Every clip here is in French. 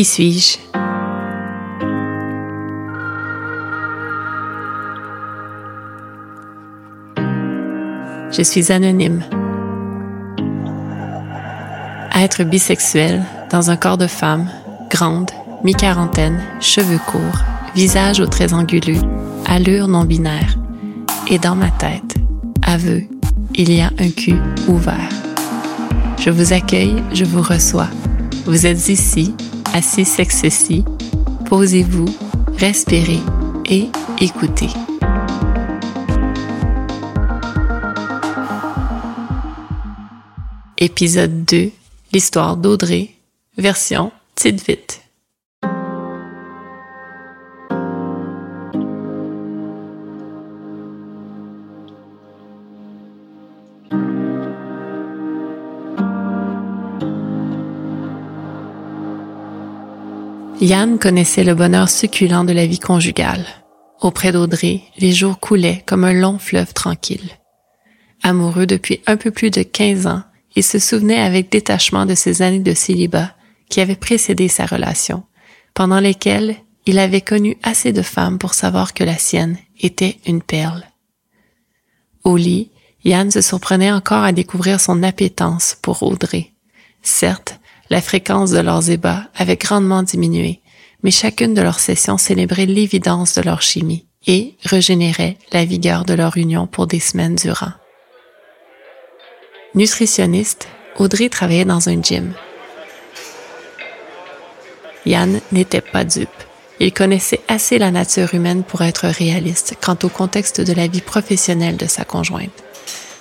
Qui suis-je? Je suis anonyme. Être bisexuel dans un corps de femme, grande, mi-quarantaine, cheveux courts, visage aux traits anguleux, allure non binaire. Et dans ma tête, aveu, il y a un cul ouvert. Je vous accueille, je vous reçois. Vous êtes ici, assis sexe Posez-vous, respirez et écoutez. Épisode 2, l'histoire d'Audrey, version petite Yann connaissait le bonheur succulent de la vie conjugale. Auprès d'Audrey, les jours coulaient comme un long fleuve tranquille. Amoureux depuis un peu plus de 15 ans, il se souvenait avec détachement de ces années de célibat qui avaient précédé sa relation, pendant lesquelles il avait connu assez de femmes pour savoir que la sienne était une perle. Au lit, Yann se surprenait encore à découvrir son appétence pour Audrey. Certes, la fréquence de leurs ébats avait grandement diminué, mais chacune de leurs sessions célébrait l'évidence de leur chimie et régénérait la vigueur de leur union pour des semaines durant. Nutritionniste, Audrey travaillait dans un gym. Yann n'était pas dupe. Il connaissait assez la nature humaine pour être réaliste quant au contexte de la vie professionnelle de sa conjointe.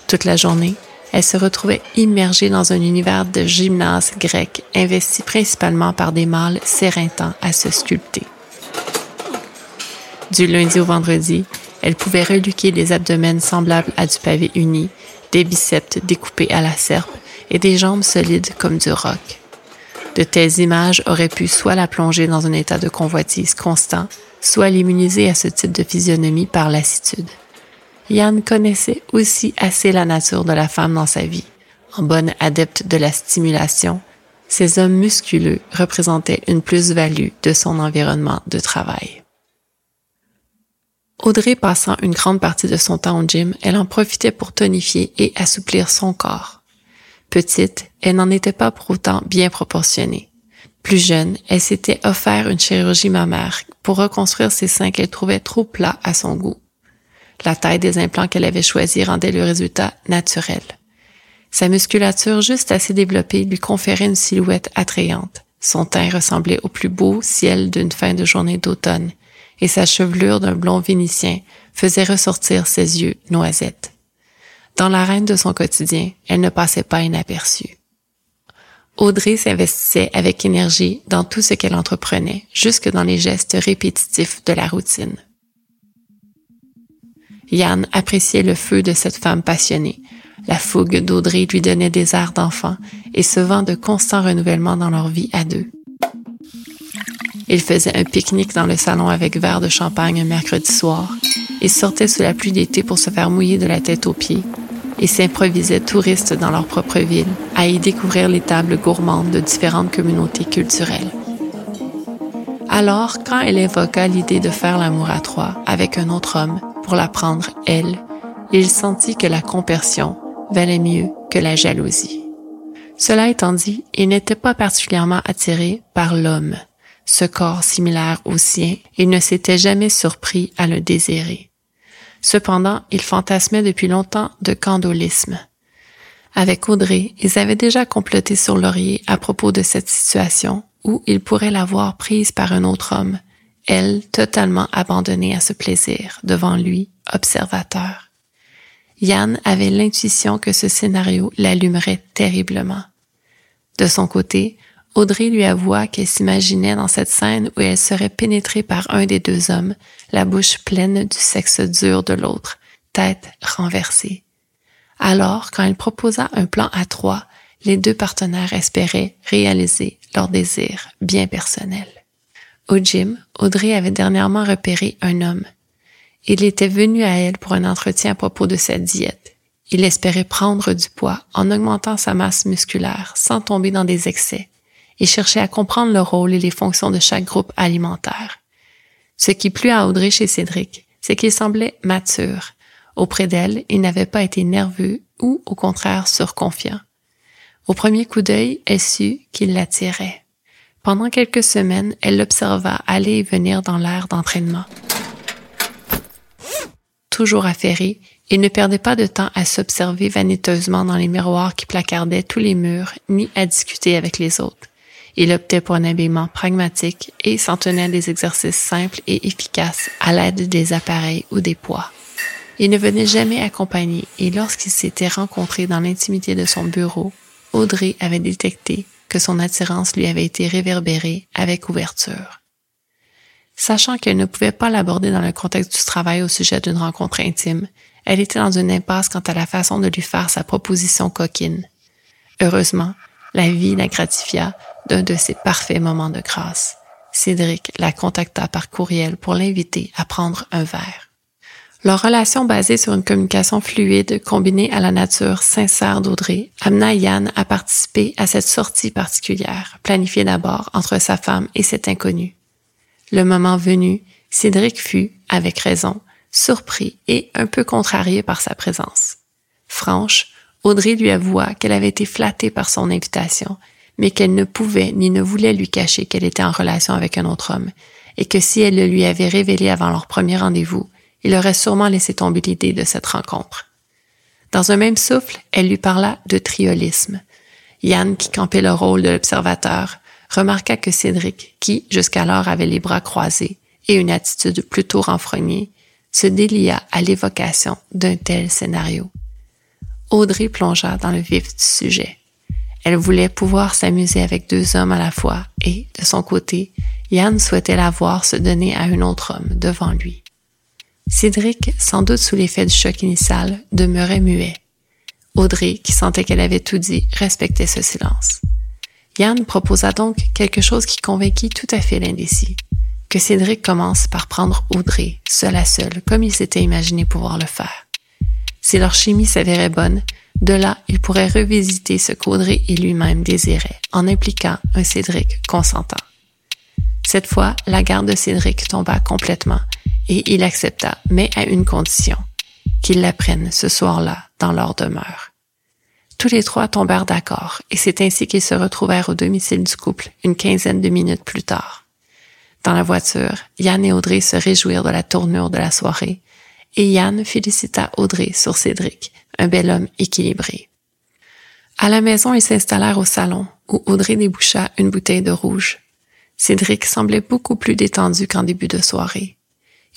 Toute la journée, elle se retrouvait immergée dans un univers de gymnase grec investi principalement par des mâles s'éreintants à se sculpter. Du lundi au vendredi, elle pouvait reluquer des abdomens semblables à du pavé uni, des biceps découpés à la serpe et des jambes solides comme du roc. De telles images auraient pu soit la plonger dans un état de convoitise constant, soit l'immuniser à ce type de physionomie par lassitude. Yann connaissait aussi assez la nature de la femme dans sa vie. En bonne adepte de la stimulation, ces hommes musculeux représentaient une plus-value de son environnement de travail. Audrey passant une grande partie de son temps au gym, elle en profitait pour tonifier et assouplir son corps. Petite, elle n'en était pas pour autant bien proportionnée. Plus jeune, elle s'était offert une chirurgie mammaire pour reconstruire ses seins qu'elle trouvait trop plats à son goût. La taille des implants qu'elle avait choisis rendait le résultat naturel. Sa musculature juste assez développée lui conférait une silhouette attrayante. Son teint ressemblait au plus beau ciel d'une fin de journée d'automne, et sa chevelure d'un blond vénitien faisait ressortir ses yeux noisettes. Dans l'arène de son quotidien, elle ne passait pas inaperçue. Audrey s'investissait avec énergie dans tout ce qu'elle entreprenait, jusque dans les gestes répétitifs de la routine. Yann appréciait le feu de cette femme passionnée. La fougue d'Audrey lui donnait des airs d'enfant et ce vent de constant renouvellement dans leur vie à deux. Ils faisaient un pique-nique dans le salon avec verre de champagne un mercredi soir et sortaient sous la pluie d'été pour se faire mouiller de la tête aux pieds et s'improvisaient touristes dans leur propre ville à y découvrir les tables gourmandes de différentes communautés culturelles. Alors, quand elle évoqua l'idée de faire l'amour à trois avec un autre homme, pour la prendre, elle, il sentit que la compersion valait mieux que la jalousie. Cela étant dit, il n'était pas particulièrement attiré par l'homme, ce corps similaire au sien, il ne s'était jamais surpris à le désirer. Cependant, il fantasmait depuis longtemps de candolisme. Avec Audrey, ils avaient déjà comploté sur Laurier à propos de cette situation où il pourrait l'avoir prise par un autre homme, elle totalement abandonnée à ce plaisir, devant lui, observateur. Yann avait l'intuition que ce scénario l'allumerait terriblement. De son côté, Audrey lui avoua qu'elle s'imaginait dans cette scène où elle serait pénétrée par un des deux hommes, la bouche pleine du sexe dur de l'autre, tête renversée. Alors, quand elle proposa un plan à trois, les deux partenaires espéraient réaliser leur désir bien personnel. Au gym, Audrey avait dernièrement repéré un homme. Il était venu à elle pour un entretien à propos de sa diète. Il espérait prendre du poids en augmentant sa masse musculaire sans tomber dans des excès. et cherchait à comprendre le rôle et les fonctions de chaque groupe alimentaire. Ce qui plut à Audrey chez Cédric, c'est qu'il semblait mature. Auprès d'elle, il n'avait pas été nerveux ou, au contraire, surconfiant. Au premier coup d'œil, elle sut qu'il l'attirait. Pendant quelques semaines, elle l'observa aller et venir dans l'air d'entraînement. Toujours affairé, il ne perdait pas de temps à s'observer vaniteusement dans les miroirs qui placardaient tous les murs, ni à discuter avec les autres. Il optait pour un habillement pragmatique et s'en tenait à des exercices simples et efficaces à l'aide des appareils ou des poids. Il ne venait jamais accompagné et lorsqu'ils s'étaient rencontrés dans l'intimité de son bureau, Audrey avait détecté que son attirance lui avait été réverbérée avec ouverture. Sachant qu'elle ne pouvait pas l'aborder dans le contexte du travail au sujet d'une rencontre intime, elle était dans une impasse quant à la façon de lui faire sa proposition coquine. Heureusement, la vie la gratifia d'un de ses parfaits moments de grâce. Cédric la contacta par courriel pour l'inviter à prendre un verre. Leur relation basée sur une communication fluide combinée à la nature sincère d'Audrey amena Yann à participer à cette sortie particulière, planifiée d'abord entre sa femme et cet inconnu. Le moment venu, Cédric fut, avec raison, surpris et un peu contrarié par sa présence. Franche, Audrey lui avoua qu'elle avait été flattée par son invitation, mais qu'elle ne pouvait ni ne voulait lui cacher qu'elle était en relation avec un autre homme, et que si elle le lui avait révélé avant leur premier rendez-vous, il aurait sûrement laissé tomber l'idée de cette rencontre. Dans un même souffle, elle lui parla de triolisme. Yann, qui campait le rôle de l'observateur, remarqua que Cédric, qui jusqu'alors avait les bras croisés et une attitude plutôt renfrognée, se délia à l'évocation d'un tel scénario. Audrey plongea dans le vif du sujet. Elle voulait pouvoir s'amuser avec deux hommes à la fois et, de son côté, Yann souhaitait la voir se donner à un autre homme devant lui. Cédric, sans doute sous l'effet du choc initial, demeurait muet. Audrey, qui sentait qu'elle avait tout dit, respectait ce silence. Yann proposa donc quelque chose qui convainquit tout à fait l'indécis. Que Cédric commence par prendre Audrey, seule à seule, comme il s'était imaginé pouvoir le faire. Si leur chimie s'avérait bonne, de là, il pourrait revisiter ce qu'Audrey et lui-même désiraient, en impliquant un Cédric consentant. Cette fois, la garde de Cédric tomba complètement et il accepta, mais à une condition, qu'ils l'apprennent ce soir-là dans leur demeure. Tous les trois tombèrent d'accord, et c'est ainsi qu'ils se retrouvèrent au domicile du couple une quinzaine de minutes plus tard. Dans la voiture, Yann et Audrey se réjouirent de la tournure de la soirée, et Yann félicita Audrey sur Cédric, un bel homme équilibré. À la maison, ils s'installèrent au salon, où Audrey déboucha une bouteille de rouge. Cédric semblait beaucoup plus détendu qu'en début de soirée.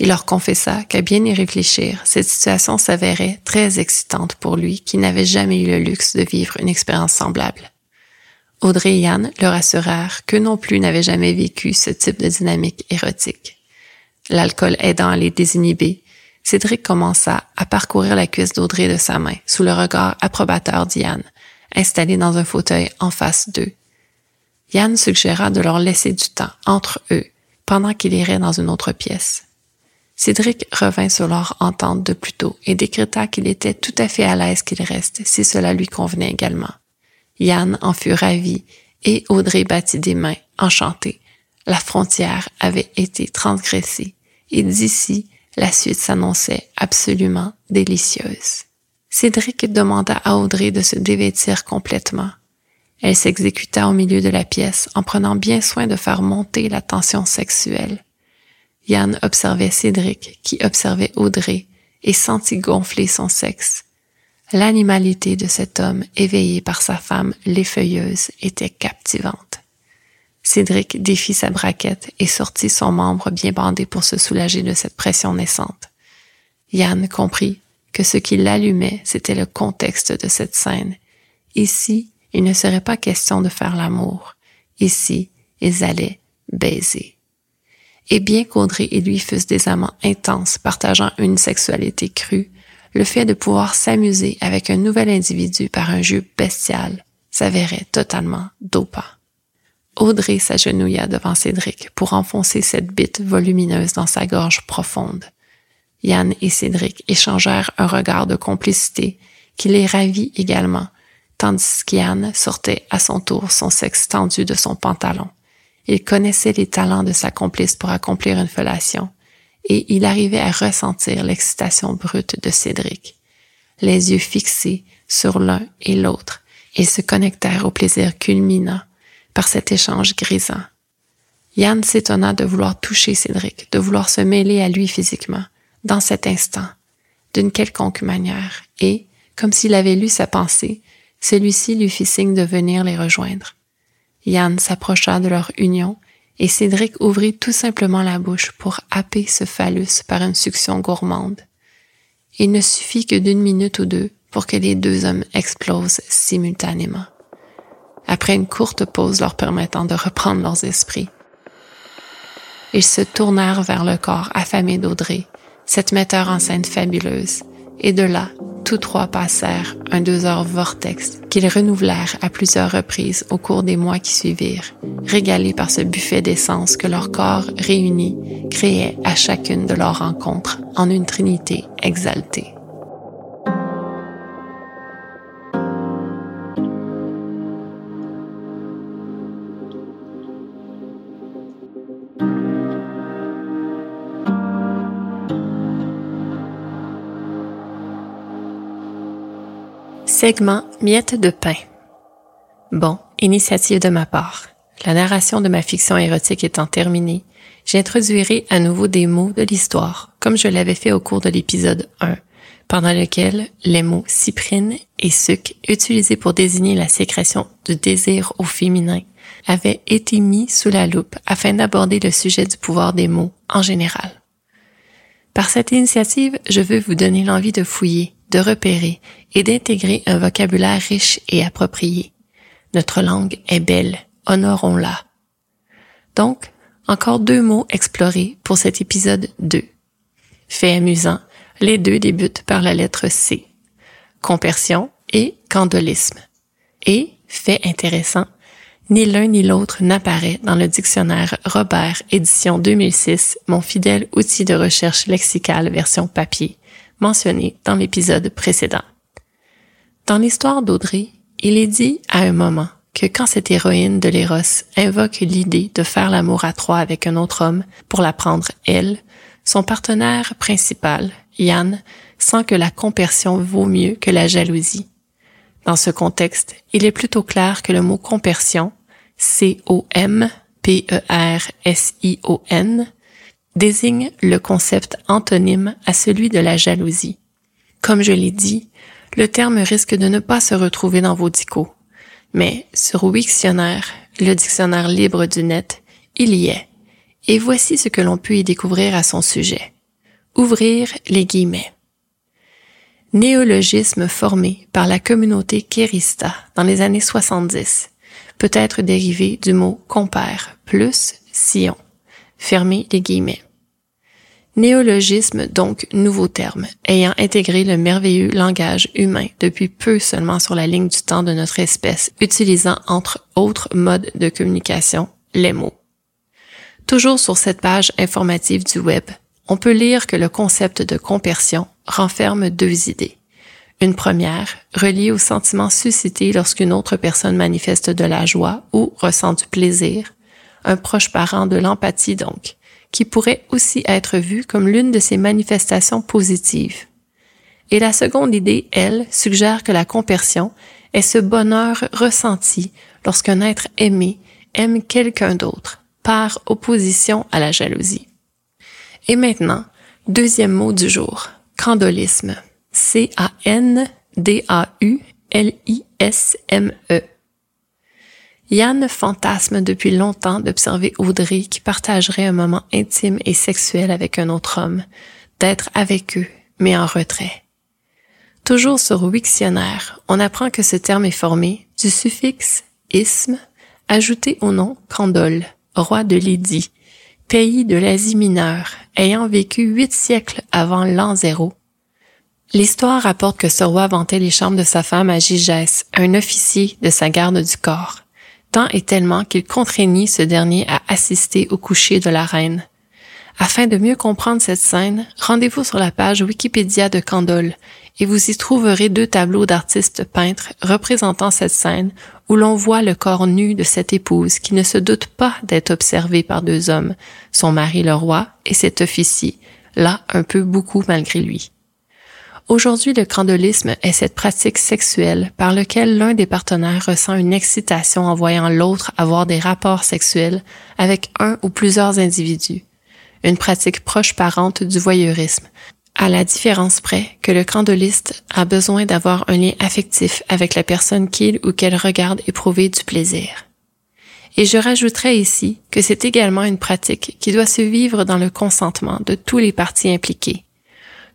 Il leur confessa qu'à bien y réfléchir, cette situation s'avérait très excitante pour lui qui n'avait jamais eu le luxe de vivre une expérience semblable. Audrey et Yann leur assurèrent qu'eux non plus n'avaient jamais vécu ce type de dynamique érotique. L'alcool aidant à les désinhiber, Cédric commença à parcourir la cuisse d'Audrey de sa main sous le regard approbateur d'Yann, installé dans un fauteuil en face d'eux. Yann suggéra de leur laisser du temps entre eux pendant qu'il irait dans une autre pièce. Cédric revint sur leur entente de plus tôt et décréta qu'il était tout à fait à l'aise qu'il reste si cela lui convenait également. Yann en fut ravi et Audrey battit des mains, enchantée. La frontière avait été transgressée et d'ici, la suite s'annonçait absolument délicieuse. Cédric demanda à Audrey de se dévêtir complètement. Elle s'exécuta au milieu de la pièce en prenant bien soin de faire monter la tension sexuelle. Yann observait Cédric, qui observait Audrey, et sentit gonfler son sexe. L'animalité de cet homme éveillé par sa femme l'effeuilleuse était captivante. Cédric défit sa braquette et sortit son membre bien bandé pour se soulager de cette pression naissante. Yann comprit que ce qui l'allumait, c'était le contexte de cette scène. Ici, il ne serait pas question de faire l'amour. Ici, ils allaient baiser. Et bien qu'Audrey et lui fussent des amants intenses partageant une sexualité crue, le fait de pouvoir s'amuser avec un nouvel individu par un jeu bestial s'avérait totalement dopant. Audrey s'agenouilla devant Cédric pour enfoncer cette bite volumineuse dans sa gorge profonde. Yann et Cédric échangèrent un regard de complicité qui les ravit également, tandis qu'Yann sortait à son tour son sexe tendu de son pantalon. Il connaissait les talents de sa complice pour accomplir une fellation, et il arrivait à ressentir l'excitation brute de Cédric. Les yeux fixés sur l'un et l'autre, ils se connectèrent au plaisir culminant par cet échange grisant. Yann s'étonna de vouloir toucher Cédric, de vouloir se mêler à lui physiquement, dans cet instant, d'une quelconque manière, et, comme s'il avait lu sa pensée, celui-ci lui fit signe de venir les rejoindre. Yann s'approcha de leur union, et Cédric ouvrit tout simplement la bouche pour happer ce phallus par une succion gourmande. Il ne suffit que d'une minute ou deux pour que les deux hommes explosent simultanément. Après une courte pause leur permettant de reprendre leurs esprits, ils se tournèrent vers le corps affamé d'Audrey, cette metteur en scène fabuleuse, et de là, tous trois passèrent un deux heures vortex qu'ils renouvelèrent à plusieurs reprises au cours des mois qui suivirent, régalés par ce buffet d'essence que leur corps réunis créait à chacune de leurs rencontres en une trinité exaltée. Segment Miettes de pain. Bon, initiative de ma part. La narration de ma fiction érotique étant terminée, j'introduirai à nouveau des mots de l'histoire, comme je l'avais fait au cours de l'épisode 1, pendant lequel les mots cyprine et suc, utilisés pour désigner la sécrétion du désir au féminin, avaient été mis sous la loupe afin d'aborder le sujet du pouvoir des mots en général. Par cette initiative, je veux vous donner l'envie de fouiller, de repérer et d'intégrer un vocabulaire riche et approprié. Notre langue est belle, honorons-la. Donc, encore deux mots explorés pour cet épisode 2. Fait amusant, les deux débutent par la lettre C. Compersion et candolisme. Et, fait intéressant, ni l'un ni l'autre n'apparaît dans le dictionnaire Robert édition 2006, mon fidèle outil de recherche lexicale version papier mentionné dans l'épisode précédent. Dans l'histoire d'Audrey, il est dit à un moment que quand cette héroïne de l'Éros invoque l'idée de faire l'amour à trois avec un autre homme pour la prendre elle, son partenaire principal, Yann, sent que la compersion vaut mieux que la jalousie. Dans ce contexte, il est plutôt clair que le mot compersion, C-O-M-P-E-R-S-I-O-N, désigne le concept antonyme à celui de la jalousie. Comme je l'ai dit, le terme risque de ne pas se retrouver dans vos dicos. Mais sur Wiktionnaire, le dictionnaire libre du net, il y est. Et voici ce que l'on peut y découvrir à son sujet. Ouvrir les guillemets. Néologisme formé par la communauté Kérista dans les années 70 peut être dérivé du mot compère plus Sion. Fermez les guillemets. Néologisme, donc nouveau terme, ayant intégré le merveilleux langage humain depuis peu seulement sur la ligne du temps de notre espèce, utilisant entre autres modes de communication les mots. Toujours sur cette page informative du web, on peut lire que le concept de compersion renferme deux idées. Une première, reliée au sentiment suscité lorsqu'une autre personne manifeste de la joie ou ressent du plaisir, un proche parent de l'empathie donc, qui pourrait aussi être vu comme l'une de ces manifestations positives. Et la seconde idée, elle, suggère que la compersion est ce bonheur ressenti lorsqu'un être aimé aime quelqu'un d'autre, par opposition à la jalousie. Et maintenant, deuxième mot du jour, candolisme. C-A-N-D-A-U-L-I-S-M-E. Yann fantasme depuis longtemps d'observer Audrey qui partagerait un moment intime et sexuel avec un autre homme, d'être avec eux, mais en retrait. Toujours sur Wiktionnaire, on apprend que ce terme est formé du suffixe isme ajouté au nom Candole, roi de Lydie, pays de l'Asie mineure, ayant vécu huit siècles avant l'an zéro. L'histoire rapporte que ce roi vantait les chambres de sa femme à Gigès, un officier de sa garde du corps tant et tellement qu'il contraignit ce dernier à assister au coucher de la reine. Afin de mieux comprendre cette scène, rendez-vous sur la page Wikipédia de Candolle et vous y trouverez deux tableaux d'artistes peintres représentant cette scène où l'on voit le corps nu de cette épouse qui ne se doute pas d'être observée par deux hommes, son mari le roi et cet officier, là un peu beaucoup malgré lui. Aujourd'hui, le candolisme est cette pratique sexuelle par laquelle l'un des partenaires ressent une excitation en voyant l'autre avoir des rapports sexuels avec un ou plusieurs individus. Une pratique proche parente du voyeurisme, à la différence près que le candoliste a besoin d'avoir un lien affectif avec la personne qu'il ou qu'elle regarde éprouver du plaisir. Et je rajouterai ici que c'est également une pratique qui doit se vivre dans le consentement de tous les parties impliquées.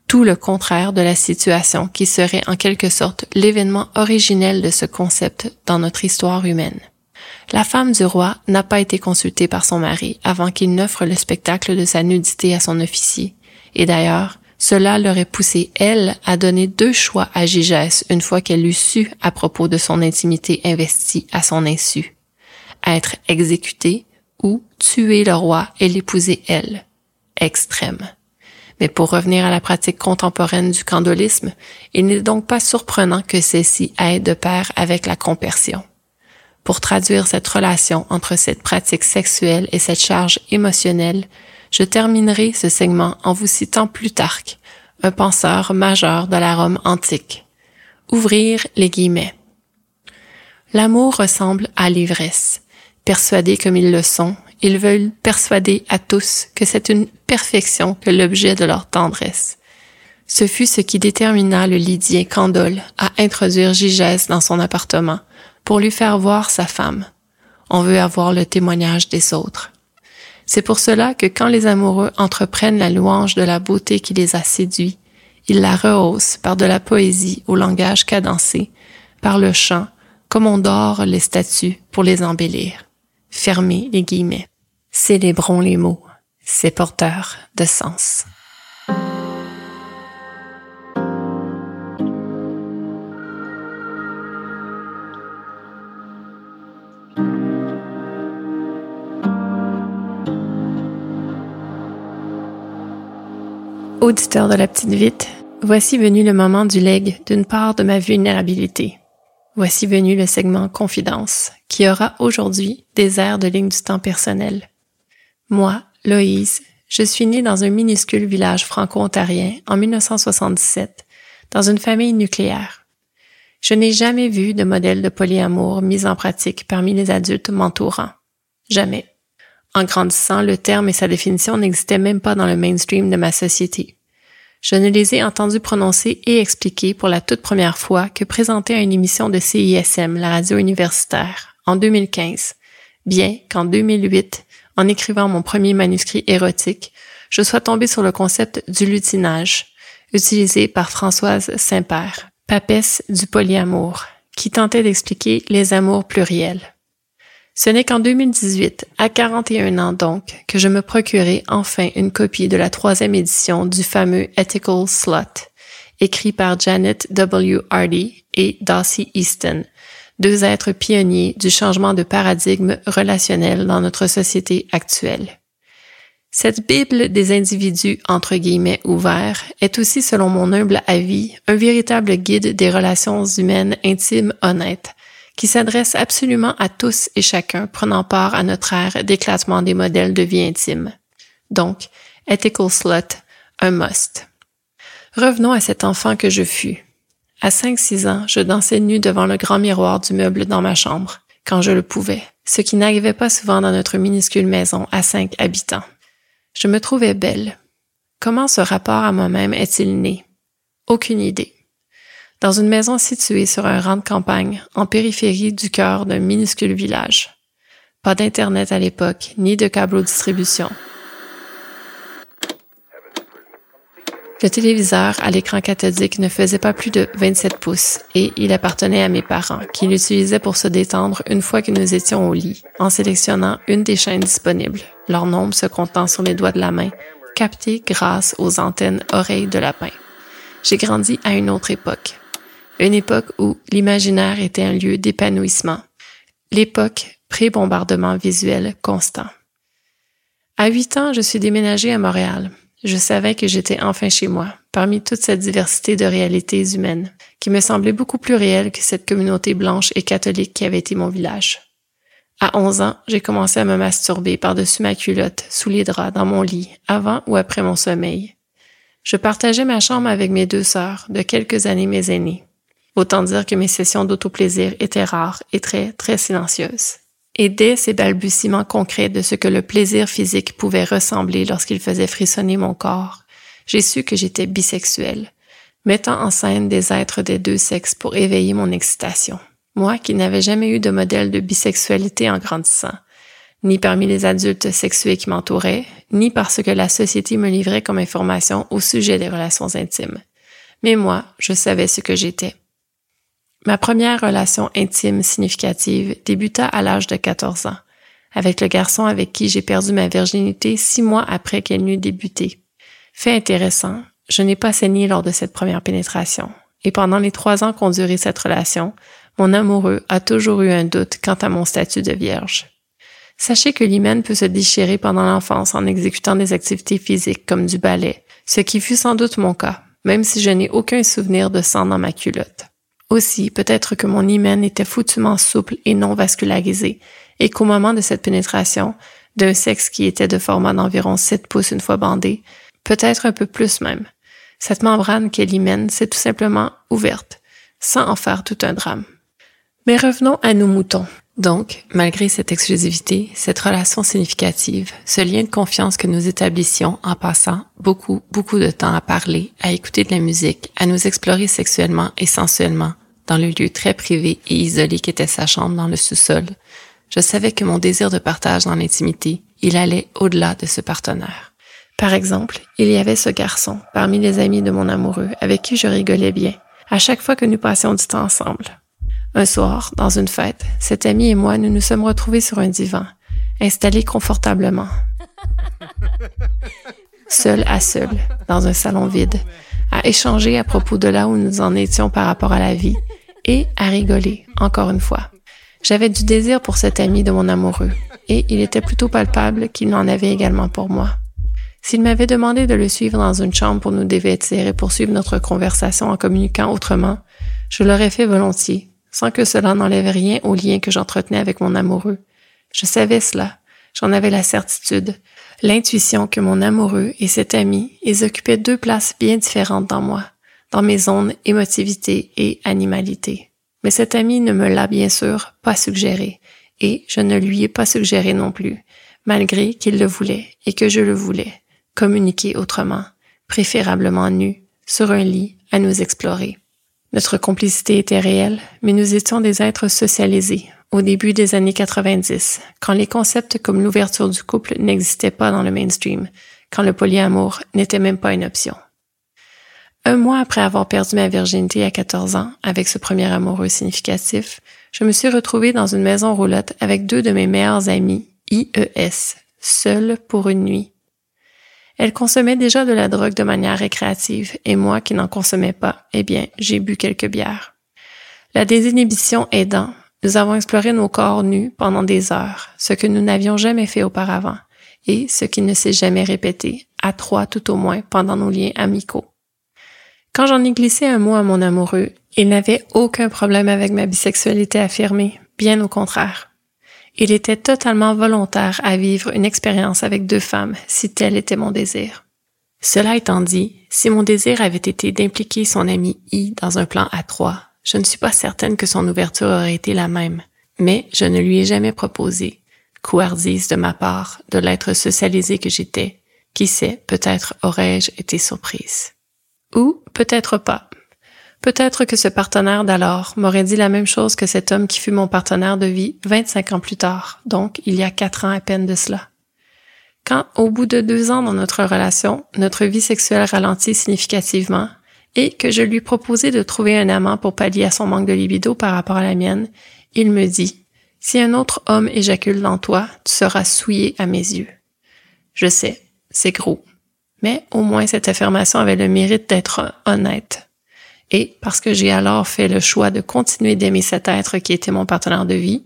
Tout le contraire de la situation qui serait en quelque sorte l'événement originel de ce concept dans notre histoire humaine. La femme du roi n'a pas été consultée par son mari avant qu'il n'offre le spectacle de sa nudité à son officier. Et d'ailleurs, cela l'aurait poussé, elle, à donner deux choix à Gigès une fois qu'elle eut su à propos de son intimité investie à son insu. Être exécutée ou tuer le roi et l'épouser elle. Extrême. Mais pour revenir à la pratique contemporaine du candolisme, il n'est donc pas surprenant que celle-ci aille de pair avec la compersion. Pour traduire cette relation entre cette pratique sexuelle et cette charge émotionnelle, je terminerai ce segment en vous citant Plutarque, un penseur majeur de la Rome antique. Ouvrir les guillemets. L'amour ressemble à l'ivresse. Persuadés comme ils le sont, ils veulent persuader à tous que c'est une perfection que l'objet de leur tendresse. Ce fut ce qui détermina le Lydien Candole à introduire Gigès dans son appartement pour lui faire voir sa femme. On veut avoir le témoignage des autres. C'est pour cela que quand les amoureux entreprennent la louange de la beauté qui les a séduits, ils la rehaussent par de la poésie au langage cadencé, par le chant, comme on dore les statues pour les embellir. Fermez les guillemets. Célébrons les mots. C'est porteur de sens. Auditeur de la petite vite, voici venu le moment du leg d'une part de ma vulnérabilité. Voici venu le segment Confidence, qui aura aujourd'hui des airs de ligne du temps personnel. Moi, Loïse, je suis née dans un minuscule village franco-ontarien en 1977, dans une famille nucléaire. Je n'ai jamais vu de modèle de polyamour mis en pratique parmi les adultes m'entourant. Jamais. En grandissant, le terme et sa définition n'existaient même pas dans le mainstream de ma société. Je ne les ai entendus prononcer et expliquer pour la toute première fois que présenté à une émission de CISM, la radio universitaire, en 2015, bien qu'en 2008, en écrivant mon premier manuscrit érotique, je sois tombée sur le concept du lutinage, utilisé par Françoise Saint-Père, papesse du polyamour, qui tentait d'expliquer les amours pluriels. Ce n'est qu'en 2018, à 41 ans donc, que je me procurai enfin une copie de la troisième édition du fameux Ethical Slut, écrit par Janet W. Hardy et Darcy Easton, deux êtres pionniers du changement de paradigme relationnel dans notre société actuelle. Cette Bible des individus entre guillemets ouverts est aussi, selon mon humble avis, un véritable guide des relations humaines intimes honnêtes, qui s'adresse absolument à tous et chacun prenant part à notre ère d'éclatement des modèles de vie intime. Donc, Ethical Slut, un must. Revenons à cet enfant que je fus. À 5-6 ans, je dansais nu devant le grand miroir du meuble dans ma chambre, quand je le pouvais, ce qui n'arrivait pas souvent dans notre minuscule maison à cinq habitants. Je me trouvais belle. Comment ce rapport à moi-même est-il né? Aucune idée dans une maison située sur un rang de campagne, en périphérie du cœur d'un minuscule village. Pas d'Internet à l'époque, ni de câble distribution. Le téléviseur à l'écran cathodique ne faisait pas plus de 27 pouces et il appartenait à mes parents, qui l'utilisaient pour se détendre une fois que nous étions au lit, en sélectionnant une des chaînes disponibles, leur nombre se comptant sur les doigts de la main, capté grâce aux antennes oreilles de lapin. J'ai grandi à une autre époque, une époque où l'imaginaire était un lieu d'épanouissement, l'époque pré-bombardement visuel constant. À huit ans, je suis déménagée à Montréal. Je savais que j'étais enfin chez moi, parmi toute cette diversité de réalités humaines, qui me semblait beaucoup plus réelle que cette communauté blanche et catholique qui avait été mon village. À 11 ans, j'ai commencé à me masturber par-dessus ma culotte, sous les draps, dans mon lit, avant ou après mon sommeil. Je partageais ma chambre avec mes deux sœurs, de quelques années mes aînées. Autant dire que mes sessions d'autoplaisir étaient rares et très, très silencieuses. Et dès ces balbutiements concrets de ce que le plaisir physique pouvait ressembler lorsqu'il faisait frissonner mon corps, j'ai su que j'étais bisexuelle, mettant en scène des êtres des deux sexes pour éveiller mon excitation. Moi qui n'avais jamais eu de modèle de bisexualité en grandissant, ni parmi les adultes sexués qui m'entouraient, ni parce que la société me livrait comme information au sujet des relations intimes. Mais moi, je savais ce que j'étais. Ma première relation intime significative débuta à l'âge de 14 ans, avec le garçon avec qui j'ai perdu ma virginité six mois après qu'elle n'eût débuté. Fait intéressant, je n'ai pas saigné lors de cette première pénétration, et pendant les trois ans qu'ont duré cette relation, mon amoureux a toujours eu un doute quant à mon statut de vierge. Sachez que l'hymen peut se déchirer pendant l'enfance en exécutant des activités physiques comme du ballet, ce qui fut sans doute mon cas, même si je n'ai aucun souvenir de sang dans ma culotte. Aussi, peut-être que mon hymen était foutument souple et non vascularisé, et qu'au moment de cette pénétration, d'un sexe qui était de format d'environ 7 pouces une fois bandé, peut-être un peu plus même, cette membrane qu'est l'hymen s'est tout simplement ouverte, sans en faire tout un drame. Mais revenons à nos moutons. Donc, malgré cette exclusivité, cette relation significative, ce lien de confiance que nous établissions en passant beaucoup, beaucoup de temps à parler, à écouter de la musique, à nous explorer sexuellement et sensuellement, dans le lieu très privé et isolé qu'était sa chambre dans le sous-sol, je savais que mon désir de partage dans l'intimité, il allait au-delà de ce partenaire. Par exemple, il y avait ce garçon, parmi les amis de mon amoureux, avec qui je rigolais bien, à chaque fois que nous passions du temps ensemble. Un soir, dans une fête, cet ami et moi, nous nous sommes retrouvés sur un divan, installés confortablement. Seul à seul, dans un salon vide, à échanger à propos de là où nous en étions par rapport à la vie et à rigoler, encore une fois. J'avais du désir pour cet ami de mon amoureux, et il était plutôt palpable qu'il n'en avait également pour moi. S'il m'avait demandé de le suivre dans une chambre pour nous dévêtir et poursuivre notre conversation en communiquant autrement, je l'aurais fait volontiers, sans que cela n'enlève rien au lien que j'entretenais avec mon amoureux. Je savais cela, j'en avais la certitude, l'intuition que mon amoureux et cet ami, ils occupaient deux places bien différentes dans moi, dans mes zones émotivité et animalité. Mais cet ami ne me l'a bien sûr pas suggéré, et je ne lui ai pas suggéré non plus, malgré qu'il le voulait et que je le voulais, communiquer autrement, préférablement nu, sur un lit, à nous explorer. Notre complicité était réelle, mais nous étions des êtres socialisés au début des années 90, quand les concepts comme l'ouverture du couple n'existaient pas dans le mainstream, quand le polyamour n'était même pas une option. Un mois après avoir perdu ma virginité à 14 ans avec ce premier amoureux significatif, je me suis retrouvée dans une maison roulotte avec deux de mes meilleurs amis, IES, seule pour une nuit, elle consommait déjà de la drogue de manière récréative et moi qui n'en consommais pas, eh bien, j'ai bu quelques bières. La désinhibition aidant, nous avons exploré nos corps nus pendant des heures, ce que nous n'avions jamais fait auparavant et ce qui ne s'est jamais répété, à trois tout au moins, pendant nos liens amicaux. Quand j'en ai glissé un mot à mon amoureux, il n'avait aucun problème avec ma bisexualité affirmée, bien au contraire. Il était totalement volontaire à vivre une expérience avec deux femmes si tel était mon désir. Cela étant dit, si mon désir avait été d'impliquer son ami I dans un plan à trois, je ne suis pas certaine que son ouverture aurait été la même, mais je ne lui ai jamais proposé, couardise de ma part, de l'être socialisé que j'étais. Qui sait, peut-être aurais-je été surprise. Ou peut-être pas. Peut-être que ce partenaire d'alors m'aurait dit la même chose que cet homme qui fut mon partenaire de vie 25 ans plus tard, donc il y a quatre ans à peine de cela. Quand, au bout de deux ans dans notre relation, notre vie sexuelle ralentit significativement et que je lui proposais de trouver un amant pour pallier à son manque de libido par rapport à la mienne, il me dit, si un autre homme éjacule dans toi, tu seras souillé à mes yeux. Je sais, c'est gros. Mais au moins cette affirmation avait le mérite d'être honnête. Et parce que j'ai alors fait le choix de continuer d'aimer cet être qui était mon partenaire de vie,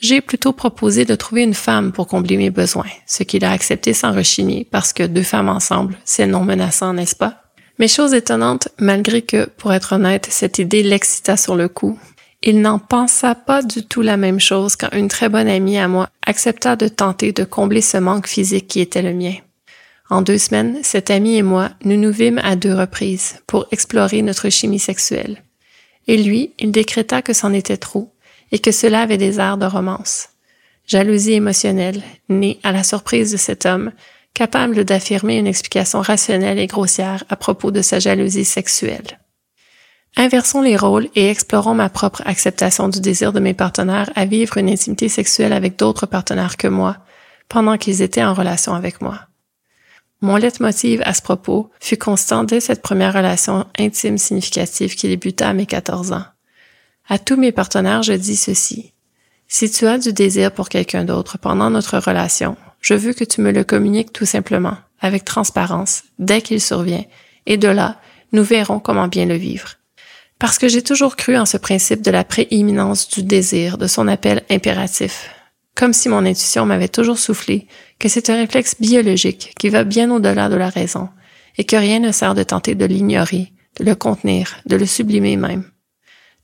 j'ai plutôt proposé de trouver une femme pour combler mes besoins, ce qu'il a accepté sans rechigner parce que deux femmes ensemble, c'est non menaçant, n'est-ce pas? Mais chose étonnante, malgré que, pour être honnête, cette idée l'excita sur le coup, il n'en pensa pas du tout la même chose quand une très bonne amie à moi accepta de tenter de combler ce manque physique qui était le mien. En deux semaines, cette amie et moi, nous nous vîmes à deux reprises pour explorer notre chimie sexuelle. Et lui, il décréta que c'en était trop et que cela avait des airs de romance. Jalousie émotionnelle, née à la surprise de cet homme, capable d'affirmer une explication rationnelle et grossière à propos de sa jalousie sexuelle. Inversons les rôles et explorons ma propre acceptation du désir de mes partenaires à vivre une intimité sexuelle avec d'autres partenaires que moi, pendant qu'ils étaient en relation avec moi. Mon leitmotiv à ce propos fut constant dès cette première relation intime significative qui débuta à mes 14 ans. À tous mes partenaires, je dis ceci. Si tu as du désir pour quelqu'un d'autre pendant notre relation, je veux que tu me le communiques tout simplement, avec transparence, dès qu'il survient, et de là, nous verrons comment bien le vivre. Parce que j'ai toujours cru en ce principe de la prééminence du désir, de son appel impératif, comme si mon intuition m'avait toujours soufflé que c'est un réflexe biologique qui va bien au-delà de la raison et que rien ne sert de tenter de l'ignorer, de le contenir, de le sublimer même.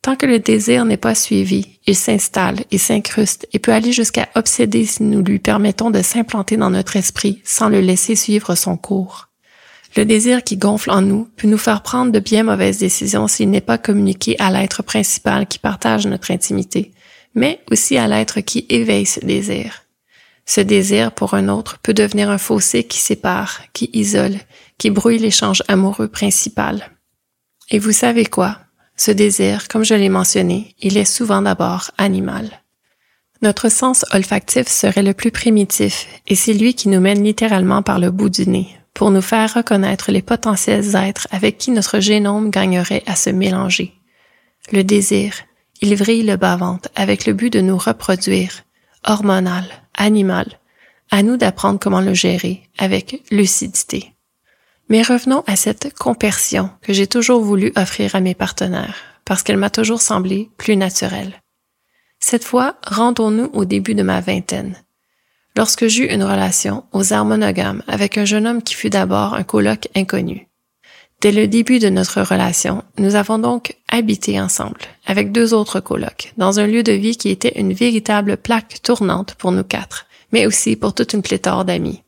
Tant que le désir n'est pas suivi, il s'installe et s'incruste et peut aller jusqu'à obséder si nous lui permettons de s'implanter dans notre esprit sans le laisser suivre son cours. Le désir qui gonfle en nous peut nous faire prendre de bien mauvaises décisions s'il n'est pas communiqué à l'être principal qui partage notre intimité, mais aussi à l'être qui éveille ce désir. Ce désir pour un autre peut devenir un fossé qui sépare, qui isole, qui brouille l'échange amoureux principal. Et vous savez quoi? Ce désir, comme je l'ai mentionné, il est souvent d'abord animal. Notre sens olfactif serait le plus primitif et c'est lui qui nous mène littéralement par le bout du nez pour nous faire reconnaître les potentiels êtres avec qui notre génome gagnerait à se mélanger. Le désir, il vrille le bas-ventre avec le but de nous reproduire, hormonal, animal. À nous d'apprendre comment le gérer avec lucidité. Mais revenons à cette compersion que j'ai toujours voulu offrir à mes partenaires, parce qu'elle m'a toujours semblé plus naturelle. Cette fois, rendons-nous au début de ma vingtaine. Lorsque j'eus une relation aux arts monogames avec un jeune homme qui fut d'abord un coloc inconnu. Dès le début de notre relation, nous avons donc habité ensemble, avec deux autres colocs, dans un lieu de vie qui était une véritable plaque tournante pour nous quatre, mais aussi pour toute une pléthore d'amis.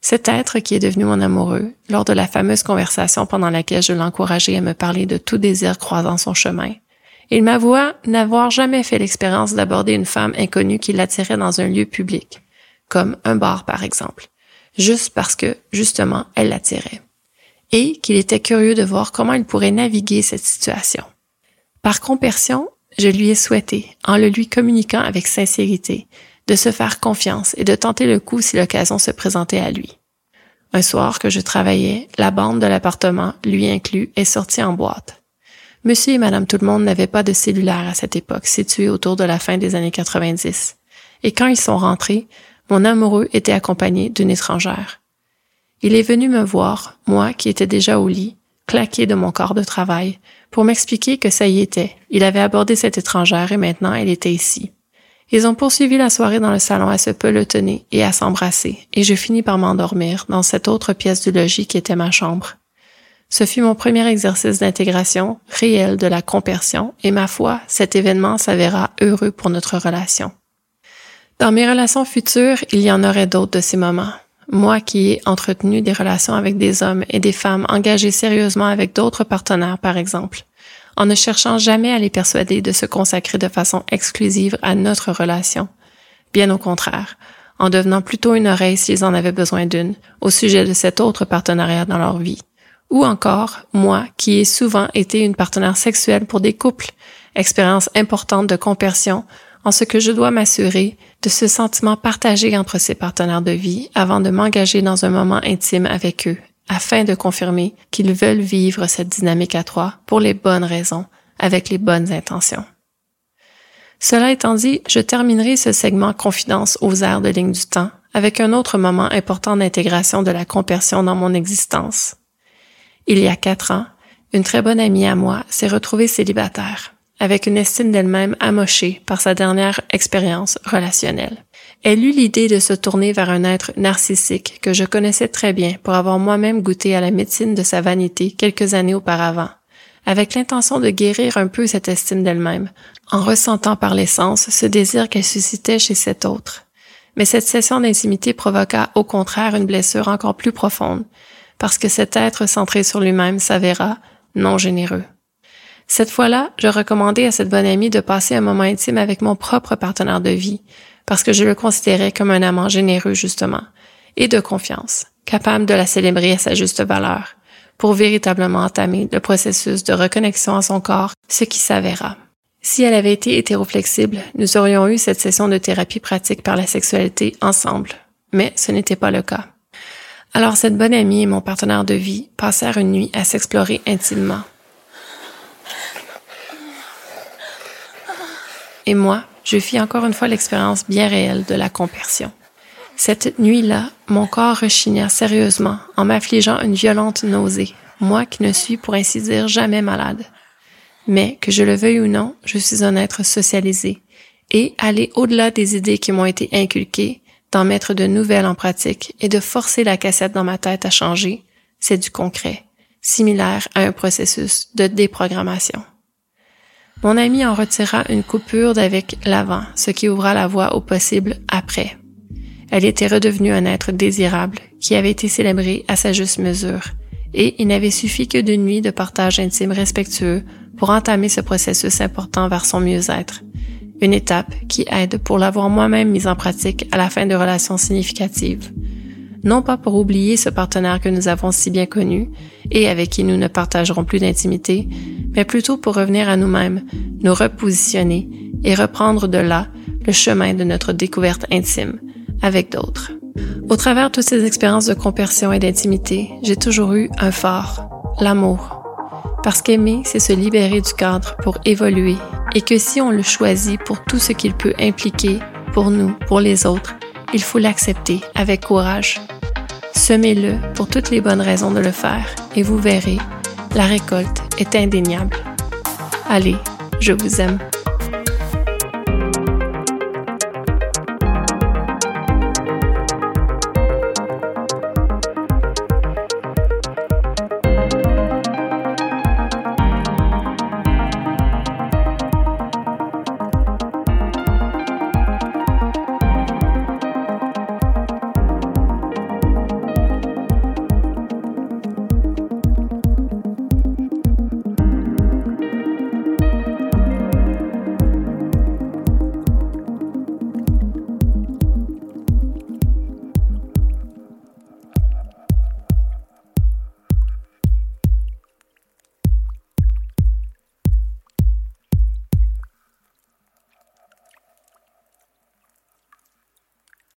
Cet être qui est devenu mon amoureux, lors de la fameuse conversation pendant laquelle je l'encourageais à me parler de tout désir croisant son chemin, il m'avoua n'avoir jamais fait l'expérience d'aborder une femme inconnue qui l'attirait dans un lieu public, comme un bar par exemple, juste parce que, justement, elle l'attirait et qu'il était curieux de voir comment il pourrait naviguer cette situation. Par compersion, je lui ai souhaité, en le lui communiquant avec sincérité, de se faire confiance et de tenter le coup si l'occasion se présentait à lui. Un soir que je travaillais, la bande de l'appartement, lui inclus, est sortie en boîte. Monsieur et Madame Tout-le-Monde n'avaient pas de cellulaire à cette époque, situé autour de la fin des années 90. Et quand ils sont rentrés, mon amoureux était accompagné d'une étrangère. Il est venu me voir, moi qui étais déjà au lit, claqué de mon corps de travail, pour m'expliquer que ça y était. Il avait abordé cette étrangère et maintenant elle était ici. Ils ont poursuivi la soirée dans le salon à se pelotonner et à s'embrasser, et je finis par m'endormir dans cette autre pièce du logis qui était ma chambre. Ce fut mon premier exercice d'intégration réel de la compersion, et ma foi, cet événement s'avéra heureux pour notre relation. Dans mes relations futures, il y en aurait d'autres de ces moments. Moi qui ai entretenu des relations avec des hommes et des femmes engagés sérieusement avec d'autres partenaires, par exemple, en ne cherchant jamais à les persuader de se consacrer de façon exclusive à notre relation. Bien au contraire, en devenant plutôt une oreille s'ils en avaient besoin d'une au sujet de cet autre partenariat dans leur vie. Ou encore, moi qui ai souvent été une partenaire sexuelle pour des couples, expérience importante de compersion, en ce que je dois m'assurer de ce sentiment partagé entre ses partenaires de vie avant de m'engager dans un moment intime avec eux, afin de confirmer qu'ils veulent vivre cette dynamique à trois pour les bonnes raisons, avec les bonnes intentions. Cela étant dit, je terminerai ce segment confidence aux airs de ligne du temps avec un autre moment important d'intégration de la compersion dans mon existence. Il y a quatre ans, une très bonne amie à moi s'est retrouvée célibataire avec une estime d'elle-même amochée par sa dernière expérience relationnelle. Elle eut l'idée de se tourner vers un être narcissique que je connaissais très bien pour avoir moi-même goûté à la médecine de sa vanité quelques années auparavant, avec l'intention de guérir un peu cette estime d'elle-même, en ressentant par l'essence ce désir qu'elle suscitait chez cet autre. Mais cette session d'intimité provoqua au contraire une blessure encore plus profonde, parce que cet être centré sur lui-même s'avéra non généreux. Cette fois-là, je recommandais à cette bonne amie de passer un moment intime avec mon propre partenaire de vie, parce que je le considérais comme un amant généreux justement, et de confiance, capable de la célébrer à sa juste valeur, pour véritablement entamer le processus de reconnexion à son corps, ce qui s'avéra. Si elle avait été hétéroflexible, nous aurions eu cette session de thérapie pratique par la sexualité ensemble, mais ce n'était pas le cas. Alors cette bonne amie et mon partenaire de vie passèrent une nuit à s'explorer intimement. Et moi, je fis encore une fois l'expérience bien réelle de la compersion. Cette nuit-là, mon corps rechigna sérieusement en m'affligeant une violente nausée, moi qui ne suis pour ainsi dire jamais malade. Mais, que je le veuille ou non, je suis un être socialisé, et aller au-delà des idées qui m'ont été inculquées, d'en mettre de nouvelles en pratique et de forcer la cassette dans ma tête à changer, c'est du concret, similaire à un processus de déprogrammation. Mon ami en retira une coupure d'avec l'avant, ce qui ouvra la voie au possible après. Elle était redevenue un être désirable, qui avait été célébré à sa juste mesure, et il n'avait suffi que d'une nuit de partage intime respectueux pour entamer ce processus important vers son mieux-être. Une étape qui aide pour l'avoir moi-même mise en pratique à la fin de relations significatives. Non pas pour oublier ce partenaire que nous avons si bien connu et avec qui nous ne partagerons plus d'intimité, mais plutôt pour revenir à nous-mêmes, nous repositionner et reprendre de là le chemin de notre découverte intime avec d'autres. Au travers de toutes ces expériences de compersion et d'intimité, j'ai toujours eu un phare, l'amour. Parce qu'aimer, c'est se libérer du cadre pour évoluer et que si on le choisit pour tout ce qu'il peut impliquer pour nous, pour les autres, il faut l'accepter avec courage. Semez-le pour toutes les bonnes raisons de le faire et vous verrez, la récolte est indéniable. Allez, je vous aime.